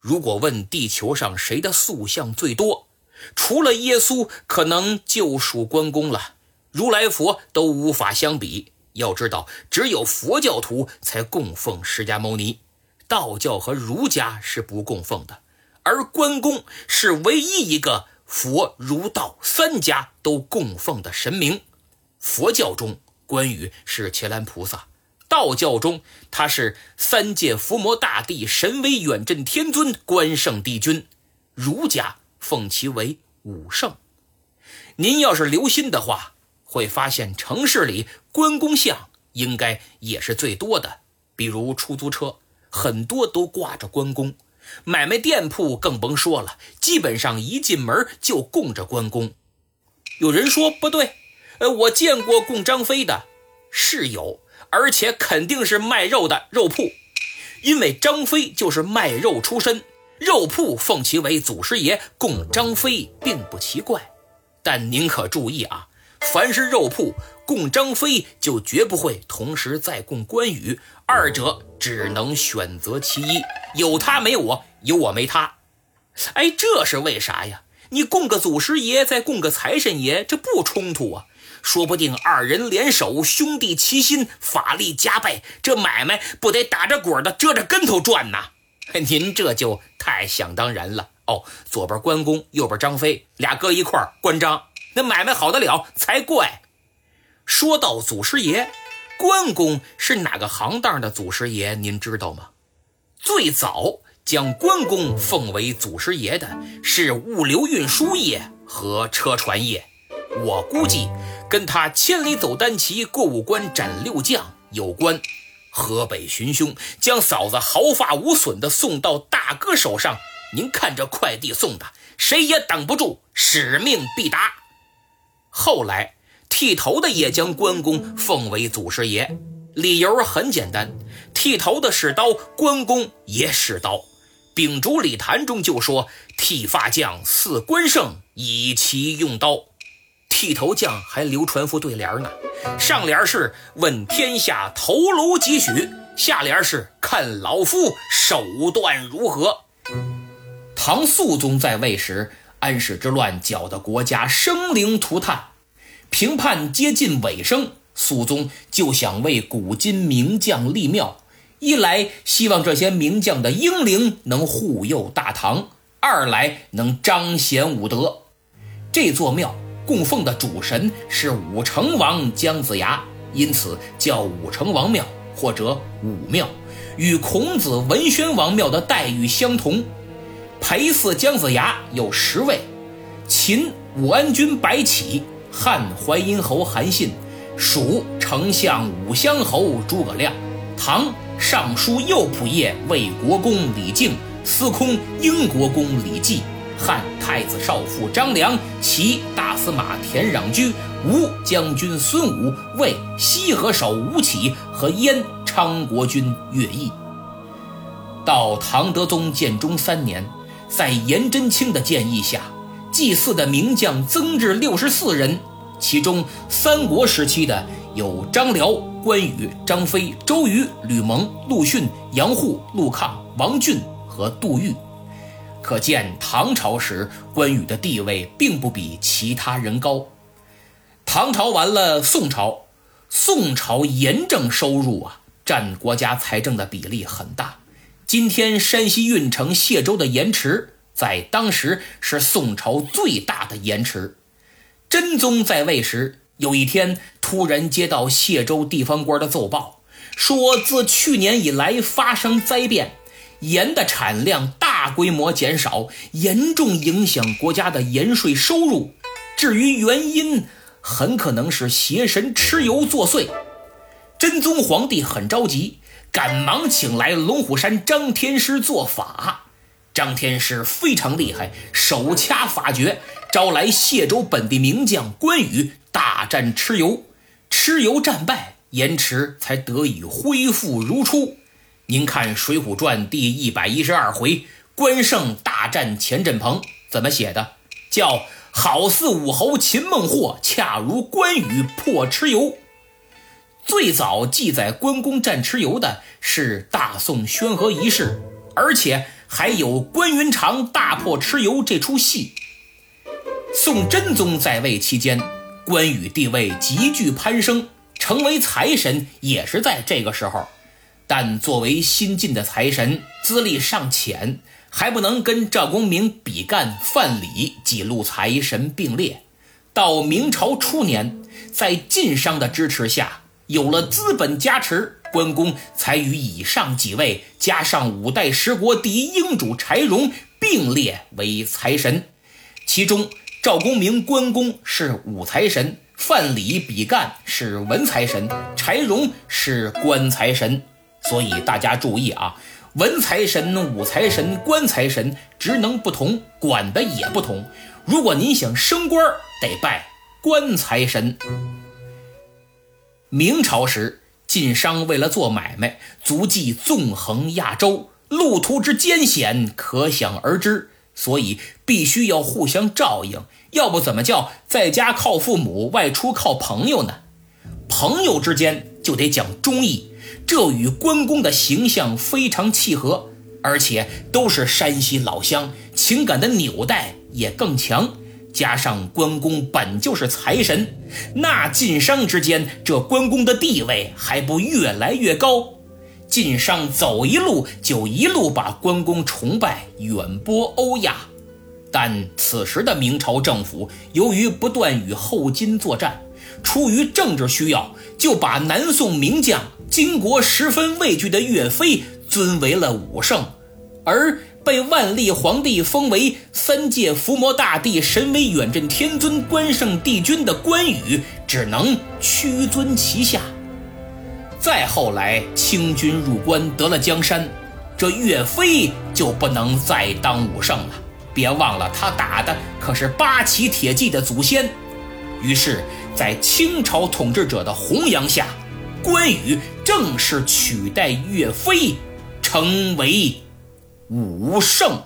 如果问地球上谁的塑像最多，除了耶稣，可能就属关公了。如来佛都无法相比。要知道，只有佛教徒才供奉释迦牟尼，道教和儒家是不供奉的。而关公是唯一一个佛、儒、道三家都供奉的神明。佛教中，关羽是伽蓝菩萨；道教中，他是三界伏魔大帝，神威远镇天尊，关圣帝君；儒家奉其为武圣。您要是留心的话，会发现城市里关公像应该也是最多的。比如出租车，很多都挂着关公。买卖店铺更甭说了，基本上一进门就供着关公。有人说不对，呃，我见过供张飞的，是有，而且肯定是卖肉的肉铺，因为张飞就是卖肉出身，肉铺奉其为祖师爷，供张飞并不奇怪。但您可注意啊，凡是肉铺供张飞，就绝不会同时再供关羽，二者只能选择其一。有他没我，有我没他，哎，这是为啥呀？你供个祖师爷，再供个财神爷，这不冲突啊？说不定二人联手，兄弟齐心，法力加倍，这买卖不得打着滚的，折着跟头赚呐？您这就太想当然了哦。左边关公，右边张飞，俩搁一块儿关张，那买卖好得了才怪。说到祖师爷，关公是哪个行当的祖师爷？您知道吗？最早将关公奉为祖师爷的是物流运输业和车船业，我估计跟他千里走单骑、过五关斩六将有关。河北寻凶，将嫂子毫发无损的送到大哥手上，您看这快递送的，谁也挡不住，使命必达。后来剃头的也将关公奉为祖师爷。理由很简单，剃头的使刀，关公也使刀。秉烛礼坛中就说：“剃发匠似关胜，以其用刀。”剃头匠还流传副对联呢，上联是“问天下头颅几许”，下联是“看老夫手段如何”。唐肃宗在位时，安史之乱搅得国家生灵涂炭，评判接近尾声。肃宗就想为古今名将立庙，一来希望这些名将的英灵能护佑大唐，二来能彰显武德。这座庙供奉的主神是武成王姜子牙，因此叫武成王庙或者武庙，与孔子文宣王庙的待遇相同。陪祀姜子牙有十位：秦武安君白起，汉淮阴侯韩信。蜀丞相武乡侯诸葛亮，唐尚书右仆射魏国公李靖，司空英国公李绩，汉太子少傅张良，齐大司马田壤居，吴将军孙武，魏西河守吴起和燕昌国君乐毅。到唐德宗建中三年，在颜真卿的建议下，祭祀的名将增至六十四人。其中，三国时期的有张辽、关羽、张飞、周瑜、吕蒙、陆逊、杨护、陆抗、王俊和杜预。可见唐朝时关羽的地位并不比其他人高。唐朝完了，宋朝，宋朝盐政收入啊，占国家财政的比例很大。今天山西运城谢州的盐池，在当时是宋朝最大的盐池。真宗在位时，有一天突然接到谢州地方官的奏报，说自去年以来发生灾变，盐的产量大大规模减少，严重影响国家的盐税收入。至于原因，很可能是邪神蚩尤作祟。真宗皇帝很着急，赶忙请来龙虎山张天师做法。张天师非常厉害，手掐法诀。招来谢州本地名将关羽大战蚩尤，蚩尤战败，盐池才得以恢复如初。您看《水浒传》第一百一十二回，关胜大战钱振鹏怎么写的？叫好似武侯擒孟获，恰如关羽破蚩尤。最早记载关公战蚩尤的是大宋宣和遗事，而且还有关云长大破蚩尤这出戏。宋真宗在位期间，关羽地位急剧攀升，成为财神也是在这个时候。但作为新晋的财神，资历尚浅，还不能跟赵公明、比干、范蠡几路财神并列。到明朝初年，在晋商的支持下，有了资本加持，关公才与以上几位加上五代十国第一英主柴荣并列为财神。其中，赵公明、关公是武财神，范蠡、比干是文财神，柴荣是官财神。所以大家注意啊，文财神、武财神、官财神职能不同，管的也不同。如果您想升官，得拜官财神。明朝时，晋商为了做买卖，足迹纵横亚洲，路途之艰险可想而知，所以必须要互相照应，要不怎么叫在家靠父母，外出靠朋友呢？朋友之间就得讲忠义。这与关公的形象非常契合，而且都是山西老乡，情感的纽带也更强。加上关公本就是财神，那晋商之间这关公的地位还不越来越高？晋商走一路就一路把关公崇拜，远播欧亚。但此时的明朝政府由于不断与后金作战，出于政治需要，就把南宋名将。金国十分畏惧的岳飞尊为了武圣，而被万历皇帝封为三界伏魔大帝、神威远镇天尊、关圣帝君的关羽，只能屈尊其下。再后来，清军入关得了江山，这岳飞就不能再当武圣了。别忘了，他打的可是八旗铁骑的祖先。于是，在清朝统治者的弘扬下。关羽正式取代岳飞，成为武圣。